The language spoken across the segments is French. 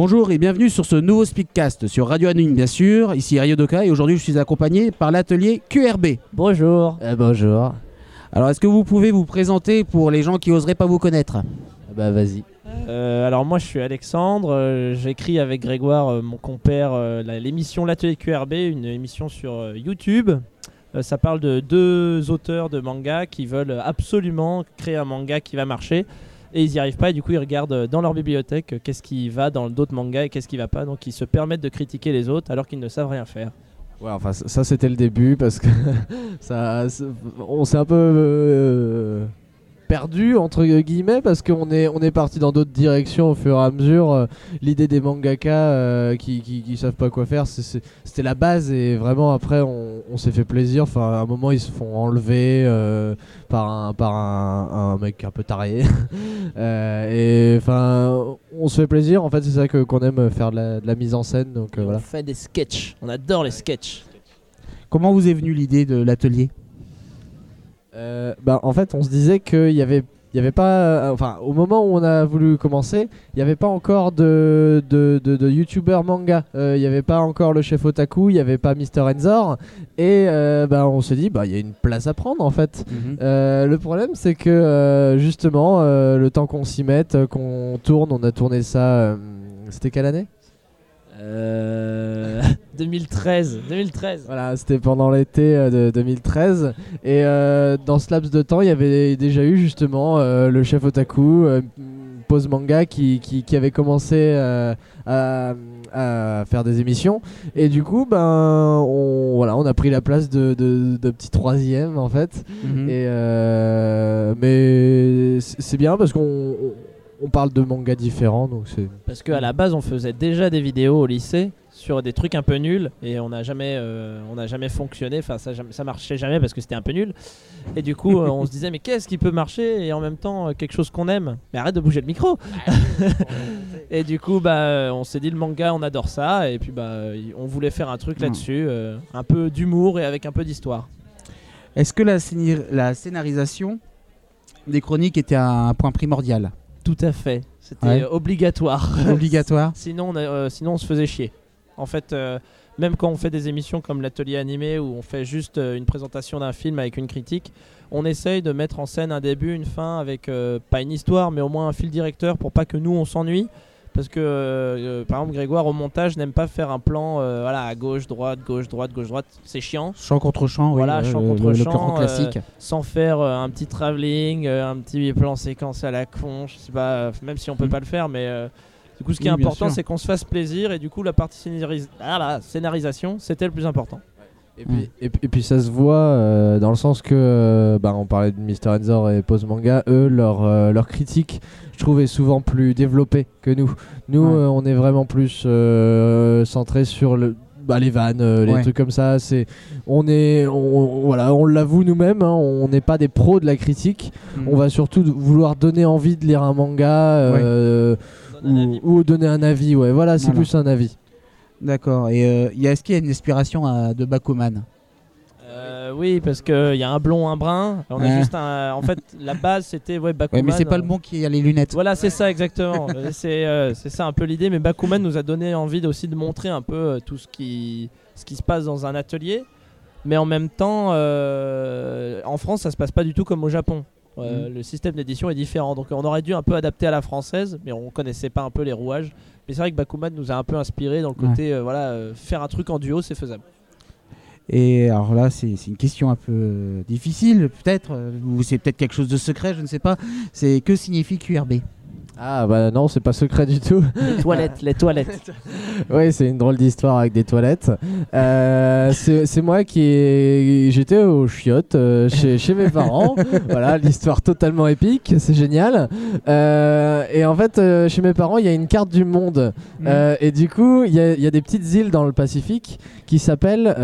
Bonjour et bienvenue sur ce nouveau Speakcast sur Radio Anonyme bien sûr. Ici Rio Doka et aujourd'hui je suis accompagné par l'atelier QRB. Bonjour. Euh, bonjour. Alors est-ce que vous pouvez vous présenter pour les gens qui oseraient pas vous connaître? Bah vas-y. Euh, alors moi je suis Alexandre, euh, j'écris avec Grégoire, euh, mon compère, euh, la- l'émission L'Atelier QRB, une émission sur euh, YouTube. Euh, ça parle de deux auteurs de manga qui veulent absolument créer un manga qui va marcher. Et ils n'y arrivent pas et du coup ils regardent euh, dans leur bibliothèque euh, qu'est-ce qui va dans d'autres mangas et qu'est-ce qui va pas. Donc ils se permettent de critiquer les autres alors qu'ils ne savent rien faire. Ouais, enfin ça c'était le début parce que ça- on s'est un peu euh, perdu entre guillemets parce qu'on est on est parti dans d'autres directions au fur et à mesure. Euh, L'idée des mangaka euh, qui, qui, qui savent pas quoi faire, c'était la base et vraiment après on, on s'est fait plaisir. Enfin à un moment ils se font enlever euh, par un par un, un mec un peu taré Euh, et enfin on se fait plaisir. En fait c'est ça que qu'on aime faire de la, de la mise en scène donc euh, voilà. On fait des sketchs, on adore les sketchs. Comment vous est venue l'idée de l'atelier? Euh, bah, en fait, on se disait qu'il y avait, il y avait pas, euh, enfin, au moment où on a voulu commencer, il n'y avait pas encore de, de, de, de youtubeur manga. Euh, Il n'y avait pas encore le chef otaku, il n'y avait pas Mister Enzor, et euh, bah, on se dit, bah, il y a une place à prendre en fait. Euh, le problème, c'est que euh, justement, euh, le temps qu'on s'y mette, euh, qu'on tourne, on a tourné ça. euh, C'était quelle année? Euh, 2013, 2013. Voilà, c'était pendant l'été euh, de 2013. Et euh, dans ce laps de temps, il y avait déjà eu justement euh, le chef otaku, Pose Manga, qui, qui, qui avait commencé à, à faire des émissions. Et du coup, ben, on, voilà, on a pris la place de, de, de petit troisième en fait. Mhm. Et euh, mais c'est bien parce qu'on on- parle de mangas différents, donc c'est. Parce qu'à la base, on faisait déjà des vidéos au lycée sur des trucs un peu nuls et on n'a jamais, euh, on n'a jamais fonctionné. Enfin, ça, ça marchait jamais parce que c'était un peu nul. Et du coup, euh, on se disait, mais qu'est-ce qui peut marcher et en même temps euh, quelque chose qu'on aime? Mais arrête de bouger le micro Et du coup, bah, on s'est dit, le manga, on adore ça. Et puis, bah, on voulait faire un truc Mm. là-dessus, euh, un peu d'humour et avec un peu d'histoire. Est-ce que la scénarisation des chroniques était un point primordial? Tout à fait. C'était Ouais. obligatoire. Obligatoire Sinon, on a- euh, sinon, on se faisait chier. En fait, euh, même quand on fait des émissions comme l'atelier animé où on fait juste euh, une présentation d'un film avec une critique, on essaye de mettre en scène un début, une fin avec pas une histoire, mais au moins un fil directeur pour pas que nous on s'ennuie. Parce que, euh, euh, par exemple, Grégoire au montage n'aime pas faire un plan euh, voilà, à gauche, droite, gauche, droite, gauche, droite. C'est chiant. Chant contre oui. Voilà, ouais, chant le- contre le, le euh, classique. Sans faire euh, un petit travelling, euh, un petit plan séquence à la con, je sais pas, euh, même si on peut Mm. pas le faire, mais euh, du coup, ce qui est Oui, important, c'est qu'on se fasse plaisir et du coup, la partie scénaris- ah là, scénarisation, c'était le plus important. Et puis, et, puis- et puis ça se voit euh, dans le sens que, euh, bah, on parlait de Mr. Enzor et Pose Manga, eux, leur, euh, leur critique, je trouve, est souvent plus développée que nous. Nous, Ouais. euh, on est vraiment plus euh, centré sur le, bah, les vannes, euh, les Ouais. trucs comme ça. C'est, on est, on, voilà, on l'avoue nous-mêmes, hein, on n'est pas des pros de la critique. Mhm. On va surtout vouloir donner envie de lire un manga euh, ou, ou donner un avis. Ouais, voilà, c'est Voilà. plus un avis. D'accord. Et euh, est-ce qu'il y a une inspiration à- de Bakuman Euh, oui, parce qu'il y a un blond, un brun. On a Ouais. juste un. En fait, la base, c'était ouais, Bakuman. Ouais, mais c'est pas le euh, bon qui a les lunettes. Voilà, c'est ça exactement. C'est euh, ça un peu l'idée. Mais Bakuman nous a donné envie aussi de montrer un peu tout ce qui, ce qui se passe dans un atelier. Mais en même temps, euh, en France, ça se passe pas du tout comme au Japon. Euh, Le système d'édition est différent. Donc on aurait dû un peu adapter à la française, mais on connaissait pas un peu les rouages. Mais c'est vrai que Bakuman nous a un peu inspiré dans le côté, euh, voilà, euh, faire un truc en duo, c'est faisable. Et alors là, c'est une question un peu euh, difficile, peut-être, ou c'est peut-être quelque chose de secret, je ne sais pas. C'est que signifie QRB Ah bah non, c'est pas secret du tout. Les toilettes, les toilettes. Oui, c'est une drôle d'histoire avec des toilettes. Euh, c'est moi qui ai... J'étais aux chiottes euh, chez, chez mes parents. voilà, l'histoire totalement épique, c'est génial. Euh, et en fait, chez mes parents, il y a une carte du monde. Euh, et du coup, il y, y a des petites îles dans le Pacifique qui s'appellent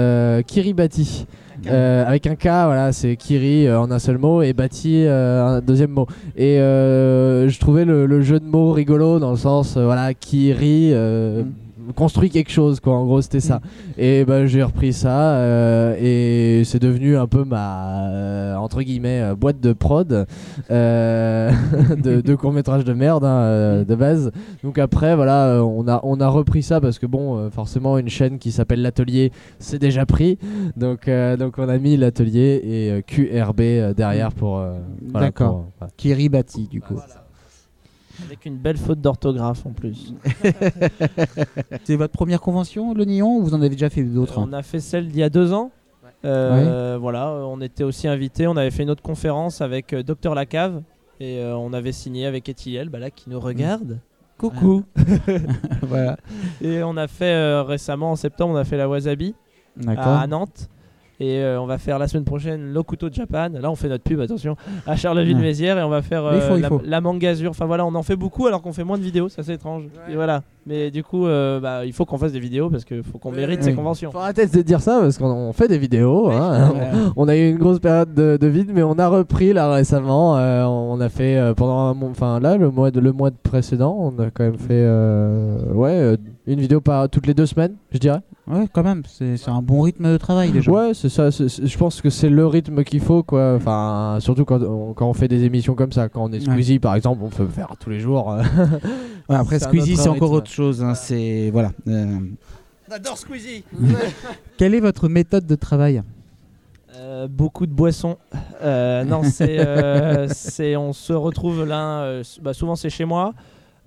Kiribati. Euh, avec un K, voilà, c'est Kiri euh, en un seul mot et Bati euh, un deuxième mot. Et euh, je trouvais le, le jeu de mots rigolo dans le sens, voilà, Kiri, euh, Mm. Construit quelque chose quoi en gros c'était ça et bah j'ai repris ça euh, et c'est devenu un peu ma euh, entre guillemets euh, boîte de prod de, de court métrage de merde hein, de base donc après voilà on a on a repris ça parce que bon forcément une chaîne qui s'appelle l'atelier c'est déjà pris donc donc on a mis l'atelier et QRB derrière pour voilà, D'accord. pour, euh, voilà. Kiribati, du coup. Avec une belle faute d'orthographe en plus. C'est votre première convention, le Nyon, ou vous en avez déjà fait d'autres hein On a fait celle d'il y a deux ans. Euh, Voilà, on était aussi invités. On avait fait une autre conférence avec euh, Docteur Lacave et euh, on avait signé avec bah là qui nous regarde. Coucou. Voilà. Et on a fait euh, récemment en septembre, on a fait la Wasabi à Nantes. Et euh, on va faire la semaine prochaine Lokuto Japan. Là, on fait notre pub, attention, à Charleville-Mézières. Et on va faire faut, euh, la, la Mangazure. Enfin voilà, on en fait beaucoup alors qu'on fait moins de vidéos. Ça, c'est étrange. Et voilà. Mais du coup, euh, bah, il faut qu'on fasse des vidéos parce qu'il faut qu'on mérite Oui. ces conventions. Faut arrêter de dire ça parce qu'on on fait des vidéos. hein. Ouais. On a eu une grosse période de, de vide, mais on a repris là récemment. Euh, on a fait euh, pendant un mois, enfin là le mois de le mois de précédent, on a quand même fait euh, ouais une vidéo par toutes les deux semaines, je dirais. Ouais, quand même, c'est c'est un bon rythme de travail déjà. Ouais, c'est ça. je pense que c'est le rythme qu'il faut quoi. Enfin surtout quand on, quand on fait des émissions comme ça, quand on est Squeezie par exemple, on peut faire tous les jours. euh. Ouais, après, Squeezie, c'est encore autre chose. hein, C'est voilà. Euh, J'adore Squeezie Quelle est votre méthode de travail? Euh, beaucoup de boissons. Euh, non, c'est, euh, c'est, on se retrouve là. euh, bah, souvent, c'est chez moi.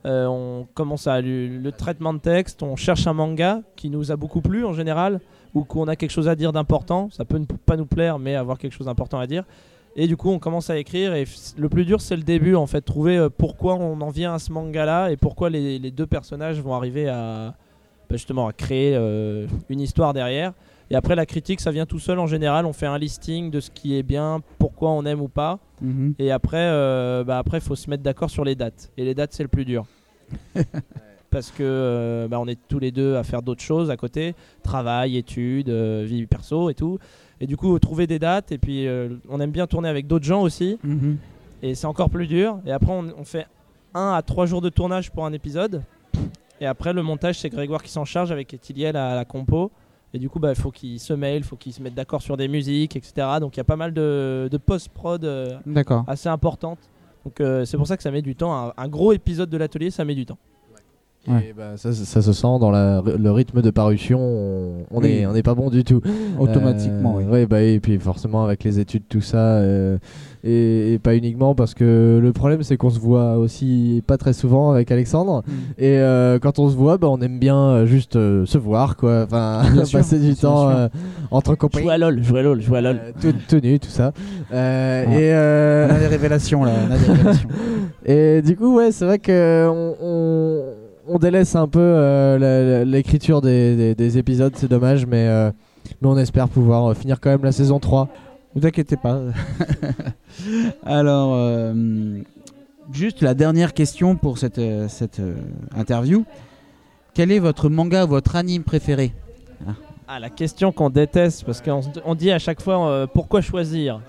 Euh, on commence à le traitement de texte. On cherche un manga qui nous a beaucoup plu en général, ou qu'on a quelque chose à dire d'important. Ça peut ne pas nous plaire, mais avoir quelque chose d'important à dire. Et du coup, on commence à écrire. Et le plus dur, c'est le début, en fait, trouver euh, pourquoi on en vient à ce manga-là et pourquoi les, deux personnages vont arriver à bah, justement créer euh, une histoire derrière. Et après, la critique, ça vient tout seul en général. On fait un listing de ce qui est bien, pourquoi on aime ou pas. Mhm. Et après, euh, bah après, faut se mettre d'accord sur les dates. Et les dates, c'est le plus dur. Parce que euh, bah, on est tous les deux à faire d'autres choses à côté, travail, études, euh, vie perso et tout. Et du coup, trouver des dates. Et puis, euh, on aime bien tourner avec d'autres gens aussi. Mhm. Et c'est encore plus dur. Et après, on, on fait un à trois jours de tournage pour un épisode. Et après, le montage, c'est Grégoire qui s'en charge avec Ethiliel à la compo. Et du coup, bah, il faut qu'ils se mailent, il faut qu'ils se mettent d'accord sur des musiques, etc. Donc il y a pas mal de, de post-prod euh, assez importantes. Donc euh, c'est pour ça que ça met du temps. Un, un gros épisode de l'atelier, ça met du temps. Ouais. Et bah, ça, ça se sent dans la- le rythme de parution. On, Oui. n'est pas bon du tout. Automatiquement, Euh, oui. ouais, bah, et puis forcément avec les études, tout ça, euh, et, et pas uniquement parce que le problème c'est qu'on se voit aussi pas très souvent avec Alexandre. Mhm. Et euh, quand on se voit, bah, on aime bien juste se voir, quoi. Enfin, passer du temps entre copains. Jouer à LoL, jouer à LoL, jouer à LoL. Tout, tout nu, tout ça. Ouais. Et On a des révélations là. On a des révélations. et du coup, ouais, c'est vrai que on, on, on délaisse un peu euh, l'écriture des, des- des épisodes, c'est dommage, mais, euh, mais on espère pouvoir euh, finir quand même la saison 3. Vous inquiétez pas. Alors, euh, juste la dernière question pour cette, cette interview. Quel est votre manga, votre anime préféré? Ah, la question qu'on déteste, parce qu'on dit à chaque fois euh, pourquoi choisir?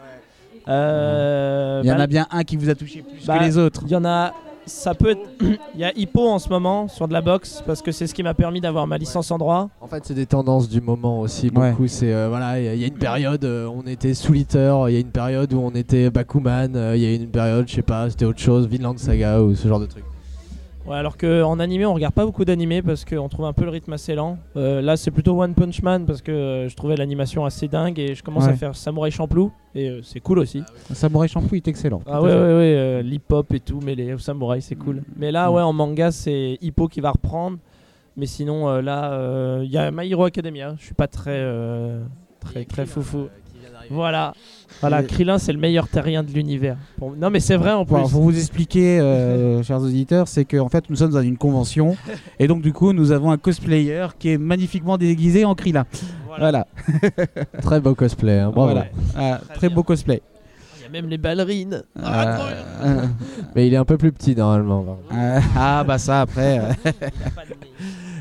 Euh, Il y en bah, a bien un qui vous a touché plus bah, que les autres. Il y en a. Ça peut être. Il y a Hippo en ce moment sur de la boxe parce que c'est ce qui m'a permis d'avoir ma licence en droit. En fait, c'est des tendances du moment aussi. Ouais. Beaucoup, c'est euh, voilà, il y, a- il y a une période, euh, on était Soul Eater, il y a une période où on était Bakuman, euh, il y a une période, je sais pas, c'était autre chose, Vinland Saga ou ce genre de truc. Ouais, alors qu'en animé, on regarde pas beaucoup d'animés parce qu'on trouve un peu le rythme assez lent. Euh, là, c'est plutôt One Punch Man parce que euh, je trouvais l'animation assez dingue et je commence Ouais. à faire Samurai Champloo et euh, c'est cool aussi. Samurai Champloo est excellent. Ah ouais, ouais, ouais, euh, l'hip-hop et tout, mais les samouraïs, c'est cool. Mais là, Mm. ouais, en manga, c'est Hippo qui va reprendre. Mais sinon, euh, là, euh, il y a My Hero Academia. Je suis pas très, euh, très, très foufou. Voilà. Voilà, Krillin, c'est le meilleur terrien de l'univers. Non, mais c'est vrai en plus. Bon, pour vous expliquer, euh, chers auditeurs, c'est qu'en fait, nous sommes dans une convention et donc du coup, nous avons un cosplayer qui est magnifiquement déguisé en Krillin. Voilà. Voilà, Très beau cosplay, hein, bravo. Voilà. Ah, Très beau cosplay. Il y a même les ballerines. Euh, euh, Mais il est un peu plus petit normalement. euh, ah bah ça après. euh.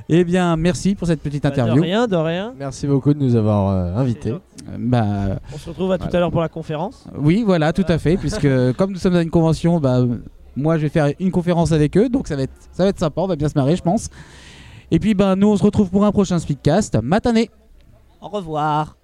Eh bien, merci pour cette petite Bah, De interview. rien, de rien. Merci beaucoup de nous avoir euh, invités. Euh, Bah On se retrouve à tout à l'heure pour la conférence. oui, voilà, tout à fait, puisque comme nous sommes dans une convention, bah moi je vais faire une conférence avec eux, donc ça va être ça va être sympa, on va bien se marrer, je pense. Et puis bah nous on se retrouve pour un prochain Speedcast. Matané Au revoir.